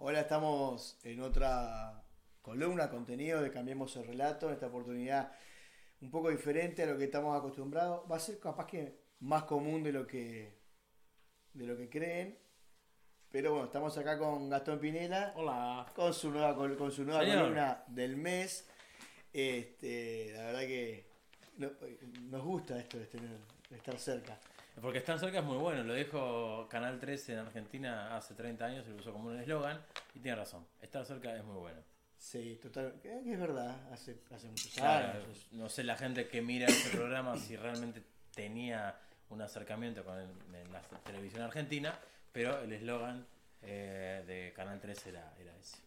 Hola, estamos en otra columna, contenido de Cambiemos el Relato, en esta oportunidad un poco diferente a lo que estamos acostumbrados. Va a ser capaz que más común de lo que, de lo que creen. Pero bueno, estamos acá con Gastón Pinela. Hola. Con su nueva, con su nueva columna del mes. Este, la verdad que nos gusta esto de, de estar cerca. Porque estar cerca es muy bueno, lo dijo Canal 13 en Argentina hace 30 años y lo usó como un eslogan y tiene razón, estar cerca es muy bueno. Sí, total, es verdad, hace, hace muchos años. No sé la gente que mira este programa si realmente tenía un acercamiento con la televisión argentina, pero el eslogan eh, de Canal 13 era, era ese.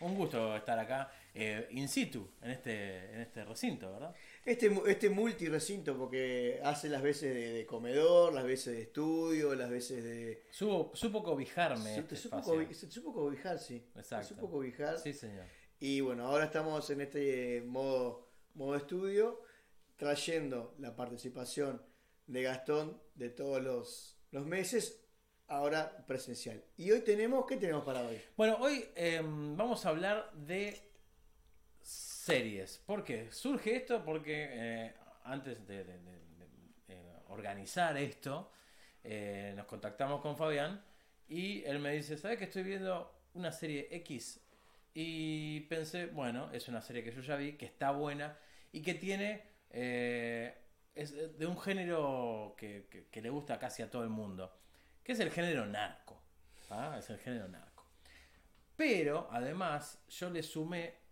Un gusto estar acá eh, in situ, en este, en este recinto, ¿verdad? Este, este multi recinto, porque hace las veces de, comedor, las veces de estudio, las veces de. Supo, supo cobijarme. Este supo, supo, cobijar, sí. Exacto. Supo cobijar. Sí, señor. Y bueno, ahora estamos en este modo, modo estudio, trayendo la participación de Gastón de todos los, los meses ahora presencial. Y hoy tenemos, ¿qué tenemos para hoy? Bueno, hoy em, vamos a hablar de series. ¿Por qué? Surge esto porque eh, antes de, eh, organizar esto, eh, nos contactamos con Fabián y él me dice, ¿sabes que estoy viendo una serie X? Y pensé, bueno, es una serie que yo ya vi, que está buena y que tiene... es de un género que, que le gusta casi a todo el mundo que es el género narco. ¿ah? Es el género narco. Pero, además, yo le sumé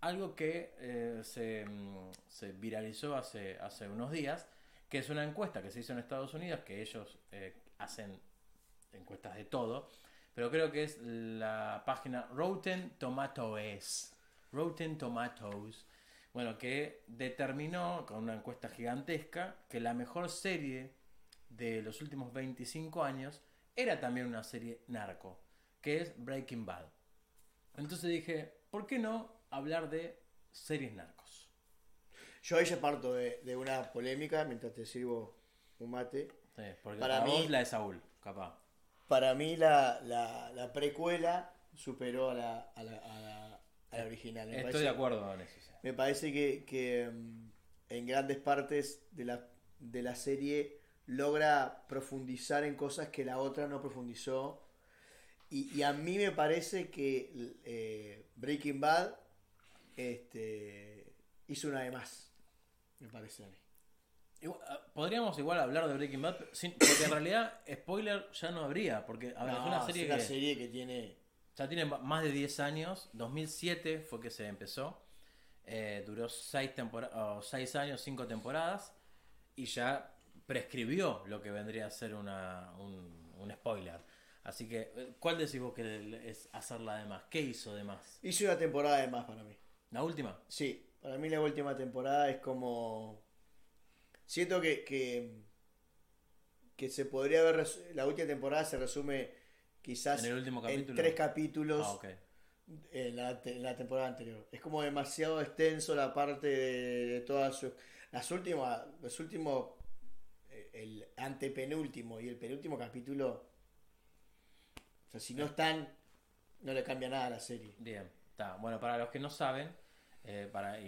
algo que eh, mm, se, viralizó hace, hace unos días, que es una encuesta que se hizo en Estados Unidos, que ellos eh, hacen encuestas de todo, pero creo que es la página Rotten Tomatoes. Rotten Tomatoes. Bueno, que determinó con una encuesta gigantesca que la mejor serie de los últimos 25 años era también una serie narco, que es Breaking Bad. Entonces dije, ¿por qué no hablar de series narcos? Yo ahí ya parto de, una polémica mientras te sirvo un mate. para, mí la de Saúl, capaz. Para mí la, precuela superó a la, a la, original. Estoy de acuerdo con eso. Me parece que, que mm, en grandes partes de la, de la serie logra profundizar en cosas que la otra no profundizó. Y, a mí me parece que eh, Breaking Bad este, hizo una de más. Me parece a mí. Ah, podríamos igual hablar de Breaking Bad, porque en realidad spoiler ya no habría, porque a ver, es una serie, que, serie que tiene... Ya tiene más de 10 años, 2007 fue que se empezó, eh, duró 6 seis años, 5 temporadas, y ya prescribió lo que vendría a ser una, un, spoiler. Así que, eh, ¿cuál decís vos que es hacerla de más? ¿Qué hizo de más? Hizo una temporada de más para mí. ¿La última? Sí, para mí la última temporada es como... Siento que, que, se podría haber... La última temporada se resume quizás en, el último capítulo? en tres capítulos. Ah, okay. En la, la, temporada anterior. Es como demasiado extenso la parte de, todas sus... Las últimas, los últimos el antepenúltimo y el penúltimo capítulo, o sea, si no están, no le cambia nada a la serie. Bien, está. Bueno, para los que no saben, eh, para,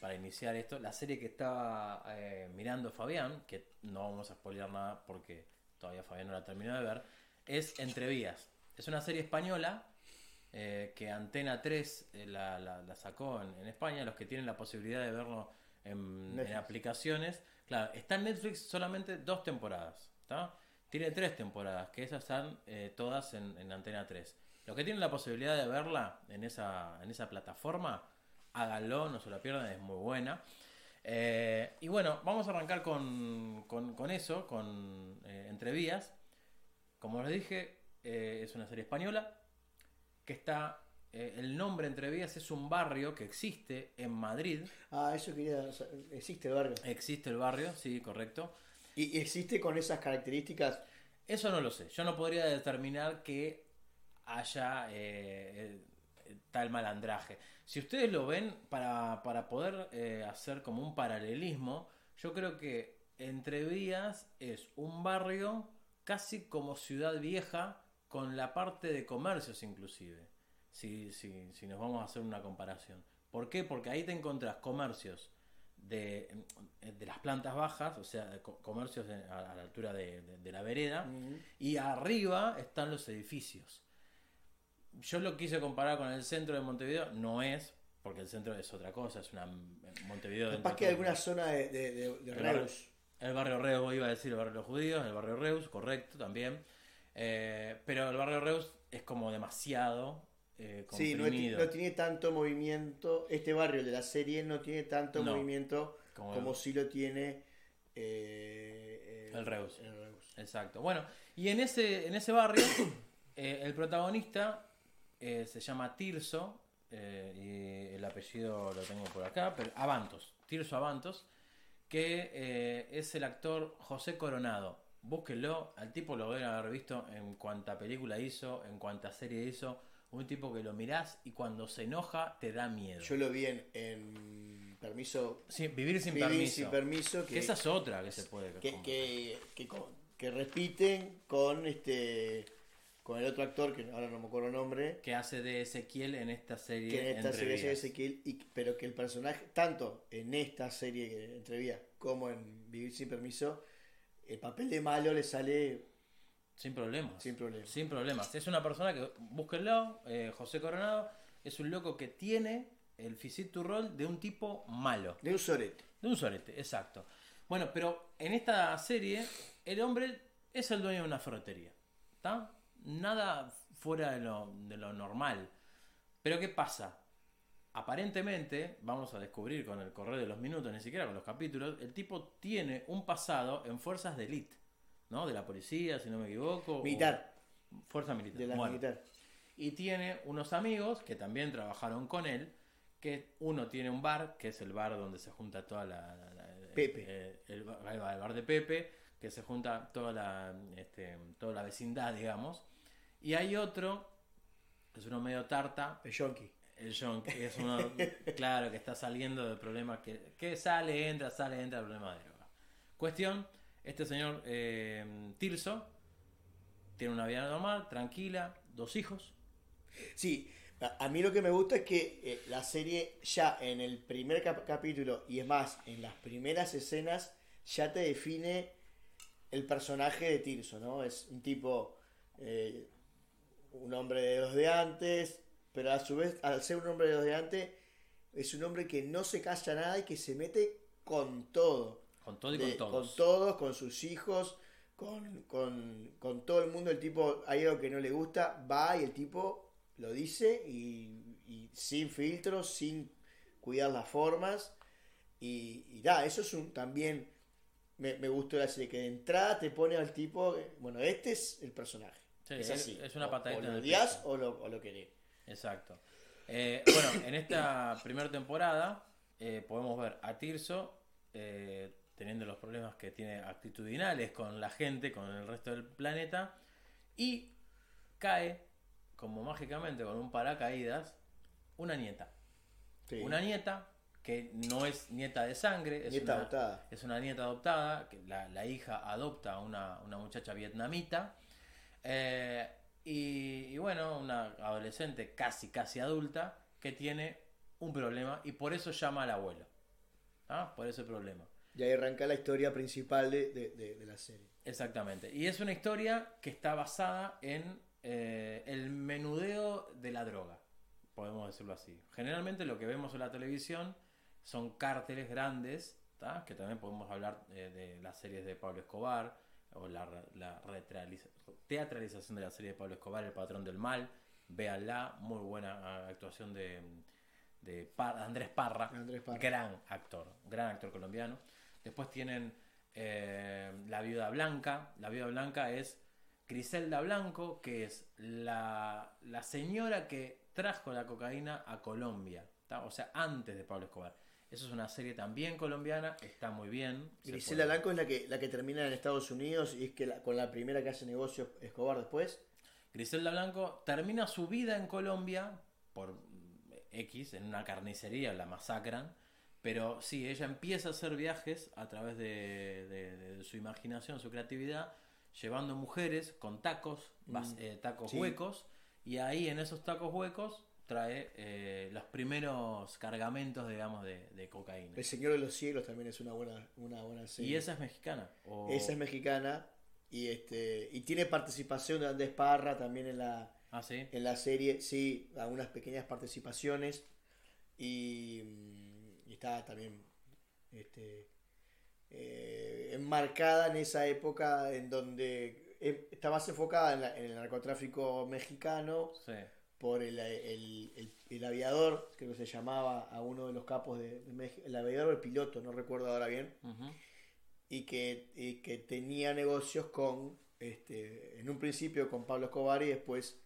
para iniciar esto, la serie que estaba eh, mirando Fabián, que no vamos a spoilear nada porque todavía Fabián no la terminó de ver, es Entrevías. Es una serie española eh, que Antena 3 la, la, sacó en, España, los que tienen la posibilidad de verlo en, en aplicaciones Claro, está en Netflix solamente dos temporadas. Tiene tres temporadas, que esas están todas en, Antena 3. Los que tienen la posibilidad de verla en esa, en esa plataforma, háganlo, no se la pierdan, es muy buena. Eh, y bueno, vamos a arrancar con, con, eso, con eh, Entrevías. Como les dije, es una serie española que está eh, el nombre Entre Vías es un barrio que existe en Madrid. Ah, eso quería. Existe el barrio. Existe el barrio, sí, correcto. ¿Y existe con esas características? Eso no lo sé. Yo no podría determinar que haya eh, tal malandraje. Si ustedes lo ven, para, para poder eh, hacer como un paralelismo, yo creo que Entre Vías es un barrio casi como ciudad vieja, con la parte de comercios inclusive. si, si, si nos vamos a hacer una comparación. ¿Por qué? Porque ahí te encontrás comercios de, de las plantas bajas, o sea, co- comercios a, la altura de, de- de la vereda, y arriba están los edificios. Yo lo quise comparar con el centro de Montevideo, no es, porque el centro es otra cosa, es una Montevideo. Capaz que todo. alguna zona de, de, de- de El barrio- Reus. El barrio Reus, iba a decir el barrio de los judíos, el barrio Reus, correcto, también. Eh, pero el barrio Reus es como demasiado eh, Sí, no, no tiene tanto movimiento. Este barrio de la serie no tiene tanto No, movimiento como si lo tiene eh, El Reus. el Reus. Exacto. Bueno, y en ese, en ese barrio, el protagonista eh, se llama Tirso, eh, y el apellido lo tengo por acá, pero Avantos, Tirso Avantos, que eh, es el actor José Coronado. Búsquenlo, al tipo lo deben haber visto en cuanta película hizo, en cuanta serie hizo. Un tipo que lo mirás y cuando se enoja te da miedo. Yo lo vi en, en Permiso. Sí, vivir sin Vivir permiso. sin permiso. que Que, esa es otra que se puede. que, que, que, que repiten con este con el otro actor que ahora no me acuerdo el nombre. que hace de Ezequiel en esta serie. que en esta Entre serie Vías. Ezequiel, y, pero que el personaje, tanto en esta serie que- entre vías como en Vivir sin permiso, el papel de malo le sale Sin problemas. sin problema. Sin problemas. Es una persona que, búsquenlo, eh, José Coronado, es un loco que tiene el physique to rol de un tipo malo. De un sorete. De un sorete, exacto. Bueno, pero en esta serie, el hombre es el dueño de una ferretería. ¿Está? Nada fuera de lo, de lo normal. Pero ¿qué pasa? Aparentemente, vamos a descubrir con el correr de los minutos, ni siquiera con los capítulos, el tipo tiene un pasado en fuerzas de élite, ¿no? De la policía, si no me equivoco. Militar. Fuerza militar. De la Bueno, militar. y tiene unos amigos que también trabajaron con él, que uno tiene un bar, que es el bar donde se junta toda la... Pepe. eh, el bar de Pepe, que se junta toda la, este, toda la vecindad, digamos. Y hay otro, que es uno medio tarta, El yonki. el que es uno, claro, que está saliendo de problemas, que, que sale, entra, sale, entra, problema de droga. Cuestión, este señor eh, Tirso tiene una vida normal, tranquila, dos hijos. Sí, a, a mí lo que me gusta es que eh, la serie ya en el primer cap- capítulo, y es más, en las primeras escenas, ya te define el personaje de Tirso, ¿no? Es un tipo, eh, un hombre de los de antes, pero a su vez, al ser un hombre de los de antes, es un hombre que no se calla nada y que se mete con todo. Con todo y De- con todos. Con todos, con sus hijos, con, con- con todo el mundo. El tipo, hay algo que no le gusta, va y el tipo lo dice y, y sin filtros, sin cuidar las formas. Y, y da, eso es un también. Me, me gustó la serie, que de entrada te pone al tipo. eh, Bueno, este es el personaje. Sí, es así. es una O- O, lo odias o lo, o lo querés. Exacto. Eh, bueno, en esta primera temporada eh, podemos ver a Tirso eh, teniendo los problemas que tiene actitudinales con la gente, con el resto del planeta, y cae, como mágicamente con un paracaídas, una nieta. Sí. Una nieta que no es nieta de sangre, es, Nieta una, adoptada. es una nieta adoptada, que la, la hija adopta a una, una muchacha vietnamita. Eh, y, y bueno, una adolescente casi, casi adulta que tiene un problema y por eso llama al abuelo. ¿Ah? Por ese problema. Y ahí arranca la historia principal de, de- de- de la serie. Exactamente. Y es una historia que está basada en eh, el menudeo de la droga, podemos decirlo así. Generalmente lo que vemos en la televisión son cárteles grandes, ¿tá? que también podemos hablar eh, de las series de Pablo Escobar o la, la teatralización de la serie de Pablo Escobar, El Patrón del Mal. Véanla, muy buena ah, actuación de, de Andrés Parra, Andrés Parra. gran actor, gran actor colombiano. Después tienen eh, La Viuda Blanca. La Viuda Blanca es Griselda Blanco, que es la, la señora que trajo la cocaína a Colombia. ¿tá? O sea, antes de Pablo Escobar. Eso es una serie también colombiana, está muy bien. se Grisela Blanco es la que, la que termina en Estados Unidos y es que la- con la primera que hace negocio Escobar después. Griselda Blanco termina su vida en Colombia por X, en una carnicería, la masacran. Pero sí, ella empieza a hacer viajes a través de, de- de su imaginación, su creatividad, llevando mujeres con tacos, vas- eh, tacos sí. huecos, Y ahí en esos tacos huecos trae eh, los primeros cargamentos, digamos, de, de cocaína. El Señor de los Cielos también es una buena, una buena serie. ¿Y esa es mexicana? o- Esa es mexicana y este y tiene participación de Andrés Parra también en la Ah, sí. en la serie, sí, algunas pequeñas participaciones y, mm, y está también este, eh, enmarcada en esa época en donde eh, está más enfocada en, la- en el narcotráfico mexicano Sí. Por el, el- el- el aviador, creo que se llamaba a uno de los capos de, de México, el aviador o el piloto, no recuerdo ahora bien, Ujú. y que, y que tenía negocios con, este, en un principio con Pablo Escobar y después,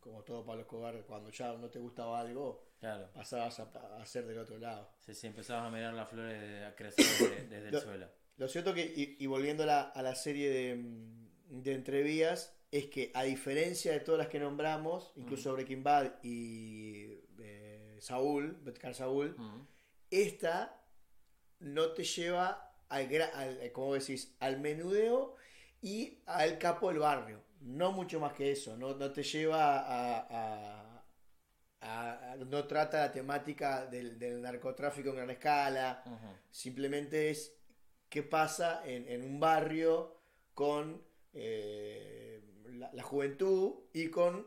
como todo Pablo Escobar, cuando ya no te gustaba algo, Claro. pasabas a, hacer del otro lado. Sí, sí, empezabas a mirar las flores de- a crecer de- desde el Lo- suelo. Lo cierto que, y, y volviendo a la, a la serie de, de entrevías, es que a diferencia de todas las que nombramos, incluso Breaking Bad y eh, Saúl, Better Call Saúl, Ujú. esta no te lleva al, al eh, ¿cómo decís? al menudeo y al capo del barrio. No mucho más que eso. No, no te lleva a, a- a- a- No trata la temática del, del narcotráfico en gran escala. Simplemente es qué pasa en, en un barrio con eh, la, la juventud y con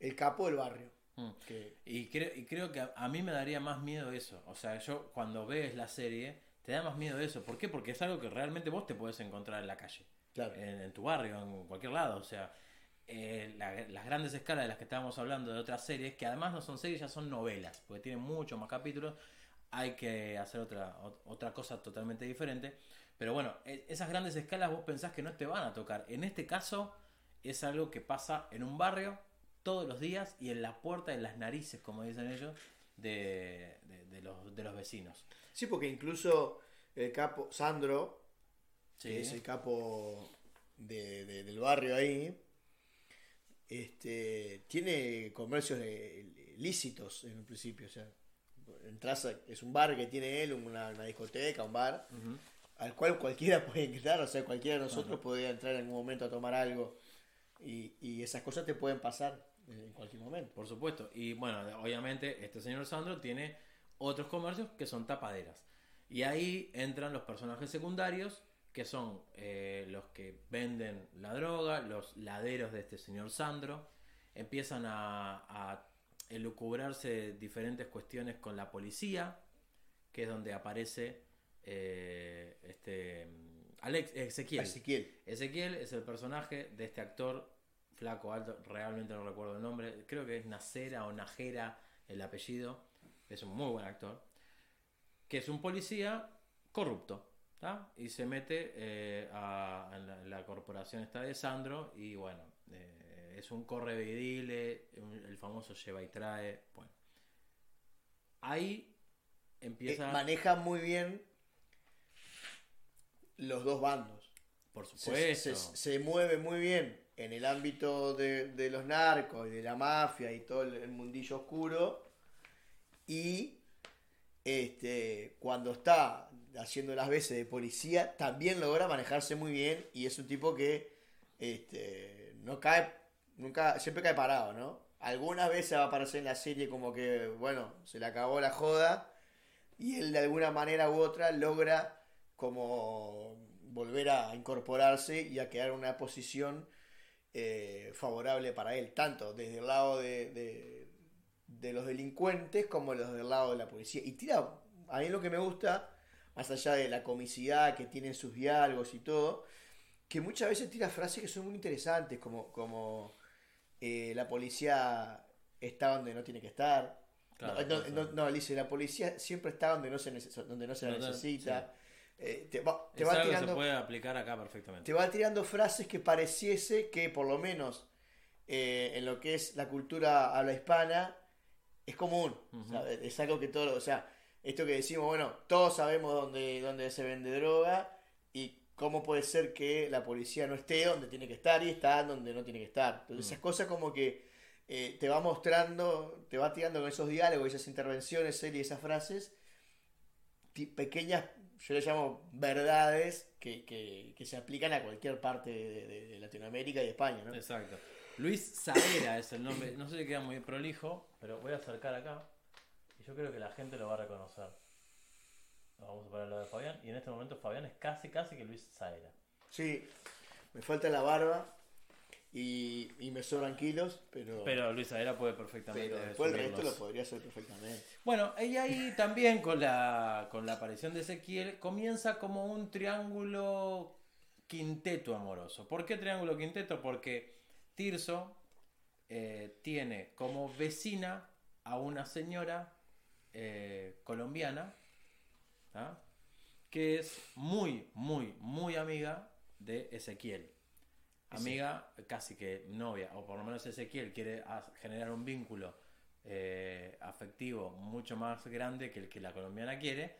el capo del barrio. Mm. Que, Y, creo, y creo que a, a mí me daría más miedo eso. O sea, yo cuando ves la serie, te da más miedo eso. ¿Por qué? Porque es algo que realmente vos te puedes encontrar en la calle. claro. En, en tu barrio, en cualquier lado. O sea, eh, la- las grandes escalas de las que estábamos hablando de otras series, que además no son series, ya son novelas, porque tienen muchos más capítulos. Hay que hacer otra, ot- otra cosa totalmente diferente. Pero bueno, e- esas grandes escalas vos pensás que no te van a tocar. En este caso, es algo que pasa en un barrio todos los días y en la puerta, en las narices, como dicen ellos, de, de- de los, de los vecinos. Sí, porque incluso el capo Sandro, Sí. que es el capo de- de- del barrio ahí, este, tiene comercios de- lícitos en un principio. O sea, entras a- es un bar que tiene él, una, una discoteca, un bar, al cual cualquiera puede entrar. O sea, cualquiera de nosotros podría entrar en algún momento a tomar algo. Y, y esas cosas te pueden pasar en cualquier momento. Por supuesto. Y bueno, obviamente este señor Sandro tiene otros comercios que son tapaderas. Y ahí entran los personajes secundarios, que son eh, los que venden la droga, los laderos de este señor Sandro. Empiezan a, a elucubrarse diferentes cuestiones con la policía, que es donde aparece eh, este Alex Ezequiel. Ezequiel. Ezequiel es el personaje de este actor flaco, alto, realmente no recuerdo el nombre, creo que es Nacera o Najera el apellido, es un muy buen actor, que es un policía corrupto, ¿tá? y se mete eh, a, la, corporación esta de Sandro y bueno, eh, es un correvidile, un- el famoso lleva y trae, bueno. Ahí Eh, empieza, maneja muy bien los dos bandos. por se, supuesto, se- se mueve muy bien en el ámbito de, de los narcos y de la mafia y todo el, el mundillo oscuro. Y este, cuando está haciendo las veces de policía, también logra manejarse muy bien y es un tipo que este, no cae, nunca, siempre cae parado, ¿no? Algunas veces va a aparecer en la serie como que, bueno, se le acabó la joda y él de alguna manera u otra logra como volver a incorporarse y a quedar en una posición eh, favorable para él, tanto desde el lado de, de- de los delincuentes como los del lado de la policía. Y tira, a mí lo que me gusta, más allá de la comicidad que tienen sus diálogos y todo, que muchas veces tira frases que son muy interesantes, como, como eh, la policía está donde no tiene que estar. Claro, no, no, dice, la policía siempre está donde no se, donde no se la necesita. Eh, te va, te es va algo que tirando, se puede aplicar acá perfectamente. te va tirando frases que pareciese que por lo menos eh, en lo que es la cultura habla hispana es común. Ujú. ¿sabes? Es algo que todo, o sea, esto que decimos, bueno, todos sabemos dónde, dónde se vende droga y cómo puede ser que la policía no esté donde tiene que estar y está donde no tiene que estar. Entonces Mm. esas cosas como que eh, te va mostrando, te va tirando con esos diálogos, esas intervenciones, él y esas frases, pequeñas, yo le llamo verdades que, que- que se aplican a cualquier parte de, de- de Latinoamérica y España, ¿no? Exacto. Luis Saera es el nombre. No sé si queda muy prolijo, pero voy a acercar acá. Y yo creo que la gente lo va a reconocer. Vamos a poner lo de Fabián. Y en este momento Fabián es casi, casi que Luis Saera. Sí, me falta la barba y, y me sobran kilos, pero, Pero Luis Saera puede perfectamente. pero después el resto lo podría hacer perfectamente. Bueno, y ahí también con la, con la aparición de Ezequiel comienza como un triángulo quinteto amoroso. ¿Por qué triángulo quinteto? Porque Tirso eh, tiene como vecina a una señora eh, colombiana ¿ah? que es muy, muy, muy amiga de Ezequiel. Amiga, casi que novia, o por lo menos Ezequiel quiere generar un vínculo eh, afectivo mucho más grande que el que la colombiana quiere.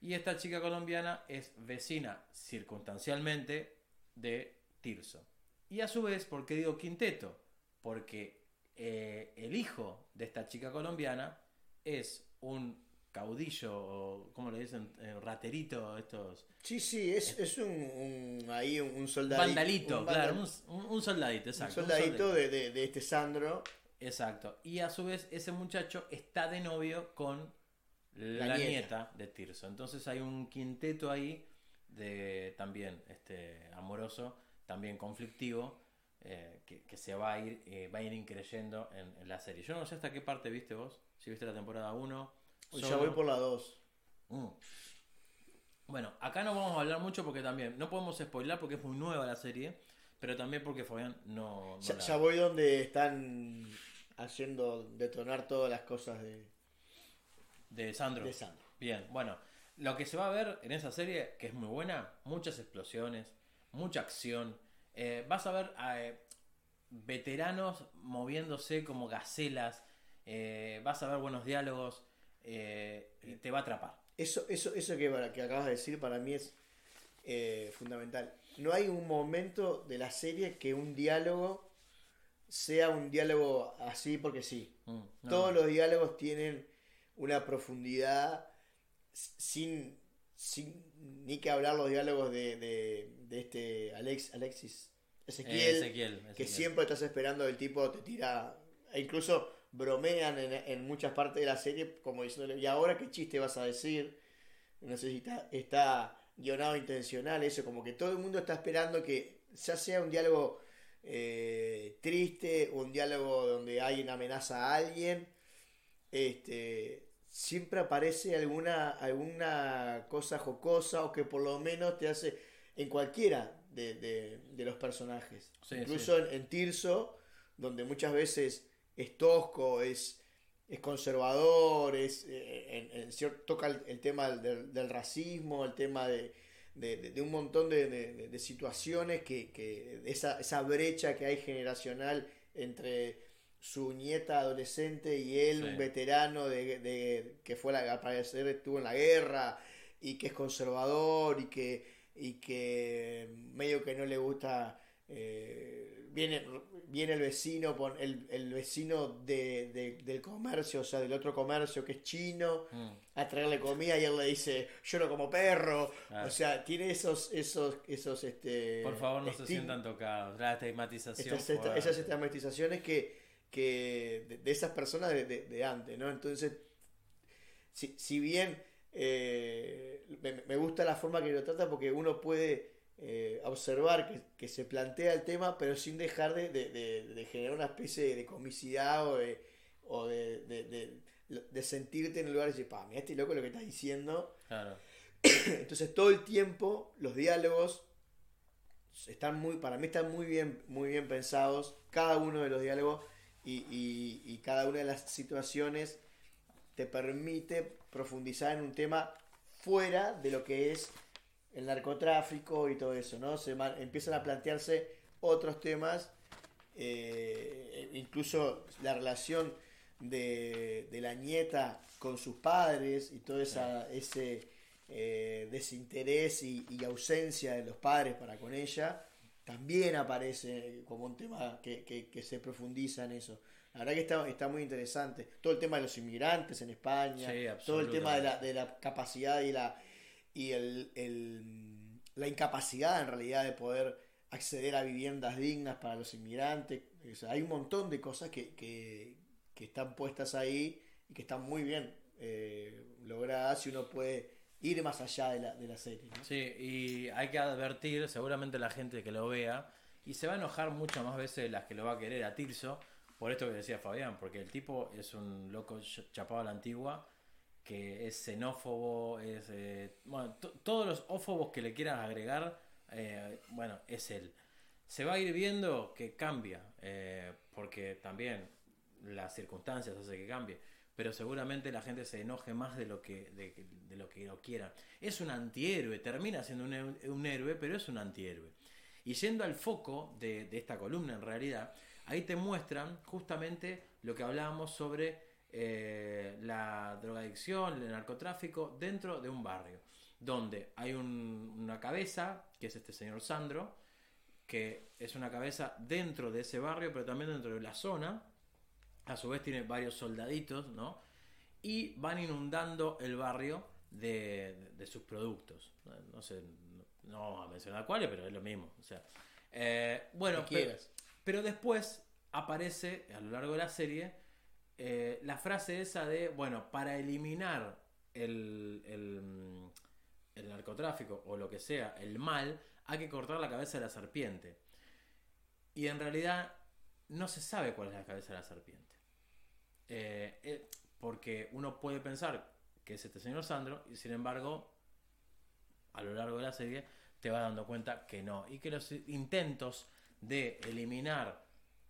Y esta chica colombiana es vecina circunstancialmente de Tirso. Y a su vez, ¿por qué digo quinteto? Porque eh, el hijo de esta chica colombiana es un caudillo, o ¿cómo le dicen? Eh, raterito, estos... Sí, sí, es, es un, un- ahí un, soldadito. Vandalito, un claro, un, soldadito, exacto. un soldadito soldadito. de, de- de este Sandro. Exacto. Y a su vez ese muchacho está de novio con la, La nieta. nieta. de Tirso. Entonces hay un quinteto ahí de también este amoroso, también conflictivo, eh, que, que se va a ir, eh, va a ir increyendo en, en la serie. Yo no sé hasta qué parte viste vos, si viste la temporada 1. Ya voy por la 2. Mm. Bueno, acá no vamos a hablar mucho porque también no podemos spoilar porque es muy nueva la serie, pero también porque Fabián no, no Ya, la- ya voy donde están haciendo detonar todas las cosas de, de Sandro. de Sandro. Bien, bueno, lo que se va a ver en esa serie, que es muy buena, muchas explosiones, mucha acción. eh, vas a ver a eh, veteranos moviéndose como gacelas, eh, vas a ver buenos diálogos, eh, y te va a atrapar. Eso, eso, eso que, que acabas de decir para mí es eh, fundamental. No hay un momento de la serie que un diálogo sea un diálogo así porque sí. Mm, no, Todos los diálogos tienen una profundidad sin, sin ni que hablar los diálogos de, de, de este Alex, Alexis Ezequiel, Eh, Ezequiel, que siempre estás esperando el tipo te tira e incluso bromean en, en muchas partes de la serie como diciéndole y ahora qué chiste vas a decir no sé si está, está guionado intencional eso como que todo el mundo está esperando que ya sea un diálogo eh, triste o un diálogo donde alguien amenaza a alguien este siempre aparece alguna alguna cosa jocosa o que por lo menos te hace en cualquiera de, de- de los personajes. Sí, incluso En, en Tirso donde muchas veces es tosco es es conservador es eh, en- toca el, el tema del, del racismo el tema de, de- de- de un montón de, situaciones que, que esa, esa brecha que hay generacional entre su nieta adolescente y él, Sí. un veterano de, de- que fue la, al parecer estuvo en la guerra y que es conservador y que, y que medio que no le gusta eh, viene, viene el vecino el, el vecino de, de- del comercio, o sea del otro comercio que es chino Mm, a traerle comida y él le dice yo no como perro Claro. o sea tiene esos esos esos este Por favor, no se sientan tocados. La estigmatización. estas, esta- fuerte. esas estigmatizaciones que, que de, de esas personas de, de- de antes, ¿no? Entonces, si, si bien eh, me, me gusta la forma que lo trata porque uno puede eh, observar que, que se plantea el tema, pero sin dejar de, de- de- de generar una especie de comicidad o de, o sentirte en el lugar y decir, pa, mira este loco lo que está diciendo. Claro. Entonces todo el tiempo los diálogos están muy, para mí están muy bien, muy bien pensados, cada uno de los diálogos y, y- y cada una de las situaciones te permite profundizar en un tema fuera de lo que es el narcotráfico y todo eso, ¿no? Se empiezan a plantearse otros temas, eh, incluso la relación de, de la nieta con sus padres y todo esa, ese eh, desinterés y, y ausencia de los padres para con ella, también aparece como un tema que, que- que se profundiza en eso. La verdad que está, está muy interesante. Todo el tema de los inmigrantes en España, Sí, todo el tema de la, de la capacidad y la y el, el- la incapacidad en realidad de poder acceder a viviendas dignas para los inmigrantes. O sea, hay un montón de cosas que, que, que están puestas ahí y que están muy bien eh, logradas y uno puede ir más allá de la, de la serie. ¿no? Sí, y hay que advertir, seguramente la gente que lo vea, y se va a enojar muchas más veces de las que lo va a querer a Tirso, por esto que decía Fabián, porque el tipo es un loco ch- chapado a la antigua, que es xenófobo, es... eh, bueno, to- todos los ófobos que le quieras agregar, eh, bueno, es él. Se va a ir viendo que cambia, eh, porque también las circunstancias hacen que cambie, pero seguramente la gente se enoje más de lo que, de, lo que lo quieran. Es un antihéroe, termina siendo un, un héroe, pero es un antihéroe. Y yendo al foco de, de esta columna, en realidad, ahí te muestran justamente lo que hablábamos sobre eh, la drogadicción, el narcotráfico dentro de un barrio, donde hay un- una cabeza, que es este señor Sandro, que es una cabeza dentro de ese barrio, pero también dentro de la zona. A su vez tiene varios soldaditos, ¿no? Y van inundando el barrio de, de sus productos. No sé, no, vamos a mencionar cuáles, pero es lo mismo. O sea, eh, bueno, pero, pero después aparece a lo largo de la serie eh, la frase esa de, bueno, para eliminar el, el, el narcotráfico o lo que sea, el mal, hay que cortar la cabeza de la serpiente. Y en realidad no se sabe cuál es la cabeza de la serpiente. Eh, eh, porque uno puede pensar que es este señor Sandro y sin embargo a lo largo de la serie te vas dando cuenta que no. Y que los intentos de eliminar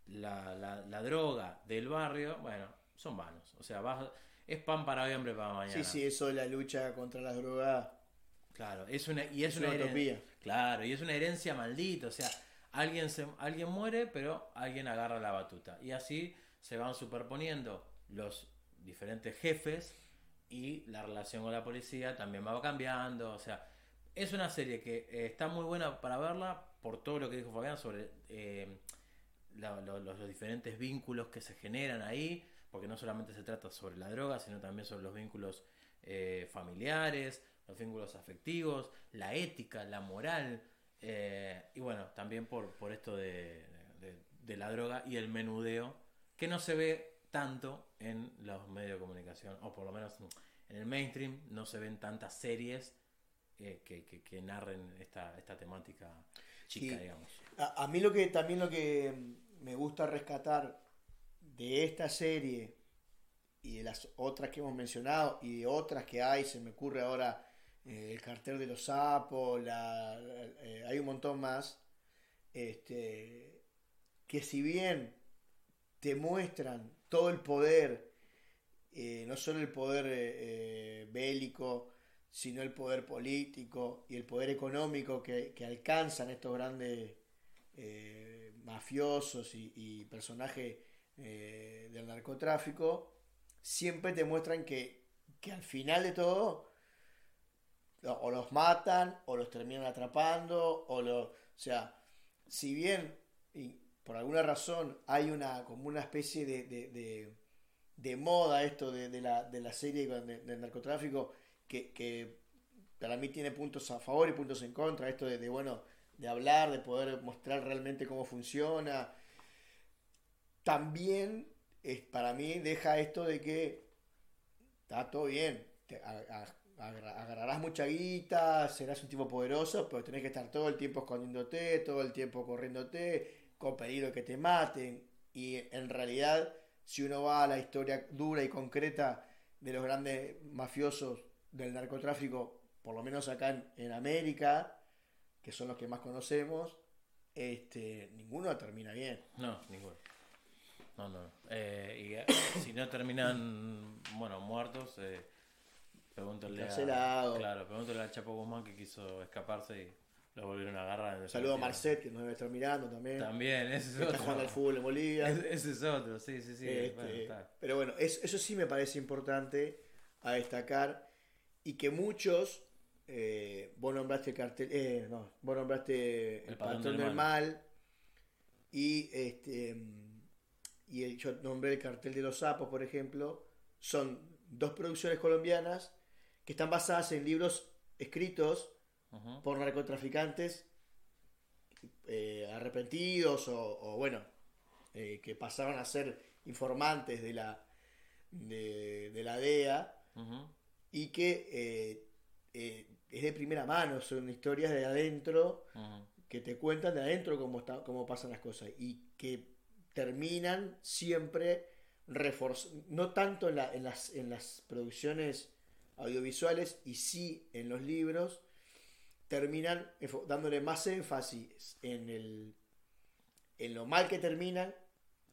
la, la- la droga del barrio, bueno, son vanos. O sea, vas- es pan para hoy, hambre para mañana. Sí, sí, eso de la lucha contra las drogas Claro, es una, y es, es una, utopía. Claro, y es una herencia maldita. O sea, alguien, se, alguien muere, pero alguien agarra la batuta. Y así se van superponiendo los diferentes jefes y la relación con la policía también va cambiando. O sea, es una serie que eh, está muy buena para verla por todo lo que dijo Fabián sobre eh, la- lo- los, los diferentes vínculos que se generan ahí, porque no solamente se trata sobre la droga, sino también sobre los vínculos eh, familiares, los vínculos afectivos, la ética, la moral, eh, y bueno, también por, por esto de, de- de la droga y el menudeo, que no se ve tanto en los medios de comunicación, o por lo menos en el mainstream no se ven tantas series eh, que, que- que narren esta, esta temática chica, Sí. digamos. A, a mí lo que también lo que me gusta rescatar de esta serie y de las otras que hemos mencionado y de otras que hay, se me ocurre ahora eh, el cartel de los sapos, eh, hay un montón más, este, que si bien te muestran todo el poder, eh, no solo el poder bélico, sino el poder político y el poder económico que, que alcanzan estos grandes mafiosos y, personajes eh, del narcotráfico, siempre te muestran que, que al final de todo o- los matan o los terminan atrapando o lo, o sea, si bien y por alguna razón hay una como una especie de, de, de- moda esto de, la, de la serie del narcotráfico que, que para mí tiene puntos a favor y puntos en contra esto de, bueno de hablar de poder mostrar realmente cómo funciona. También es, para mí deja esto de que está todo bien. Agarrarás mucha guita serás un tipo poderoso pero tenés que estar todo el tiempo escondiéndote todo el tiempo corriéndote con peligro que te maten. Y en realidad si uno va a la historia dura y concreta de los grandes mafiosos del narcotráfico, por lo menos acá en América, que son los que más conocemos, este, ninguno termina bien. No, ninguno. No, no. Eh, y eh, si no terminan, bueno, muertos, eh, pregúntale a... Claro, pregúntale al Chapo Guzmán que quiso escarparse y lo volvieron a agarrar. Saludo a. Marcet, que nos debe estar mirando también. También, ese es está otro. jugando al fútbol en Bolivia. Ese, ese es otro, sí, sí, sí. Este, bueno, está. pero bueno, es- eso sí me parece importante a destacar y que muchos, eh, vos nombraste el cartel, eh, no, vos nombraste el, patrón, del mal, y este y el- yo nombré el cartel de los sapos, por ejemplo, son dos producciones colombianas que están basadas en libros escritos por narcotraficantes eh, arrepentidos o, o, bueno, eh, que pasaron a ser informantes de la, de, de la DEA y que eh, eh, es de primera mano, son historias de adentro que te cuentan de adentro cómo, está, cómo pasan las cosas y que terminan siempre reforzando, no tanto en, la- en las, en las producciones audiovisuales y sí en los libros, terminan dándole más énfasis en, el, en lo mal que terminan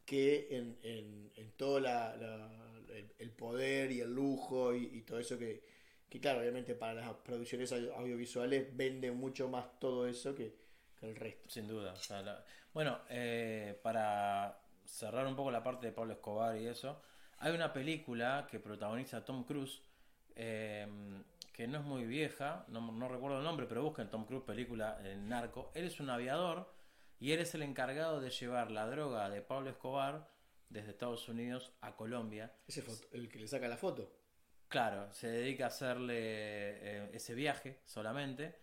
que en, en, en todo la, la- el, el poder y el lujo y, y todo eso que, que, claro, obviamente para las producciones audio- audiovisuales vende mucho más todo eso que, que el resto. Sin duda. o sea, la- Bueno, eh, para cerrar un poco la parte de Pablo Escobar y eso, hay una película que protagoniza Tom Cruise, eh, que no es muy vieja, no, no recuerdo el nombre, pero busquen Tom Cruise película en Narco. Él es un aviador y él es el encargado de llevar la droga de Pablo Escobar desde Estados Unidos a Colombia. Ese foto- el que le saca la foto. Claro, se dedica a hacerle eh, ese viaje solamente.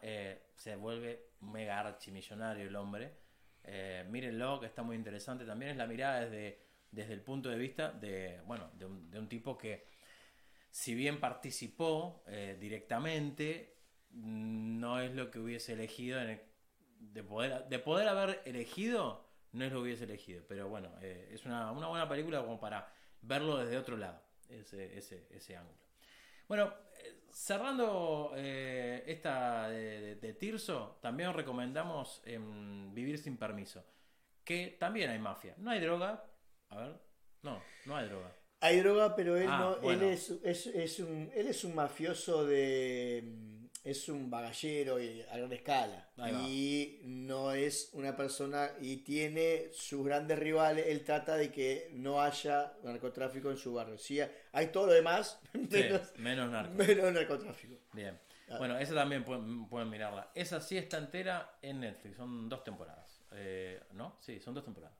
Eh, se vuelve mega archimillonario el hombre. Eh, mírenlo, que está muy interesante. También es la mirada desde, desde el punto de vista de, bueno, de, un, de un tipo que, si bien participó eh, directamente, no es lo que hubiese elegido. De, poder, de poder haber elegido, no es lo que hubiese elegido. Pero bueno, es una, una buena película como para verlo desde otro lado, ese, ese, ese ángulo. Bueno, eh, cerrando eh, esta de, de- de Tirso, también os recomendamos em, Vivir sin permiso, que también hay mafia. No hay droga, a ver, no, no hay droga. Hay droga, pero él Ah, no, bueno. él es, es, es un, él es un mafioso de, mm, es un bagallero y- a gran escala y no es una persona y tiene sus grandes rivales. Él trata de que no haya narcotráfico en su barrio. Sí, hay todo lo demás, Sí, menos, narco. menos narcotráfico. Bien. Ah. Bueno, esa también pueden, pueden mirarla. Esa sí está entera en Netflix, son dos temporadas. Eh, ¿No? Sí, son dos temporadas.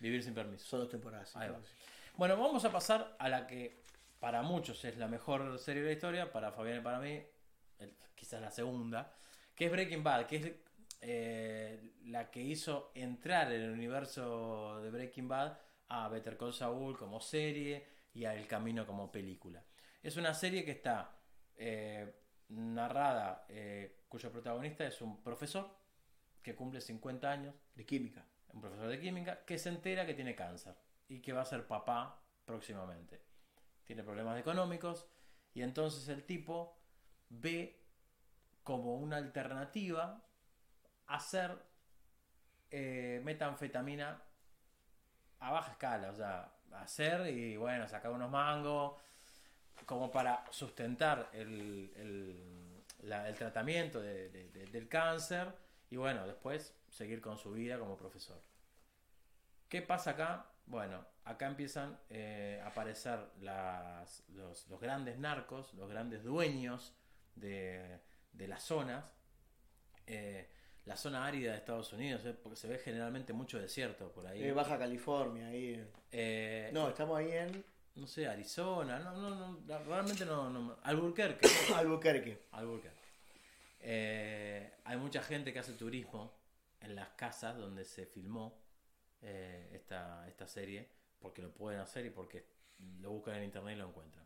Vivir sin permiso. Son dos temporadas. sí, Ahí va. sí. Bueno, vamos a pasar a la que para muchos es la mejor serie de la historia, para Fabián y para mí, el- quizás la segunda, que es Breaking Bad, que es eh, la que hizo entrar en el universo de Breaking Bad a Better Call Saul como serie y a El Camino como película. Es una serie que está eh, narrada, eh, cuyo protagonista es un profesor que cumple 50 años De química. un profesor de química, que se entera que tiene cáncer y que va a ser papá próximamente. Tiene problemas económicos y entonces el tipo ve como una alternativa hacer eh, metanfetamina a baja escala, o sea, hacer y bueno, sacar unos mangos como para sustentar el, el- el tratamiento de- de- de- del cáncer y bueno, después seguir con su vida como profesor. ¿Qué pasa acá? Bueno, acá empiezan eh, a aparecer las- los grandes narcos, los grandes dueños de, de las zonas. Eh, la zona árida de Estados Unidos, eh, porque se ve generalmente mucho desierto por ahí. Eh, Baja California. Ahí. No, estamos ahí en no sé, Arizona, no, no, no, realmente no, no- Albuquerque, Albuquerque. Albuquerque. Hay mucha gente que hace turismo en las casas donde se filmó esta, esta serie, porque lo pueden hacer y porque lo buscan en internet y lo encuentran.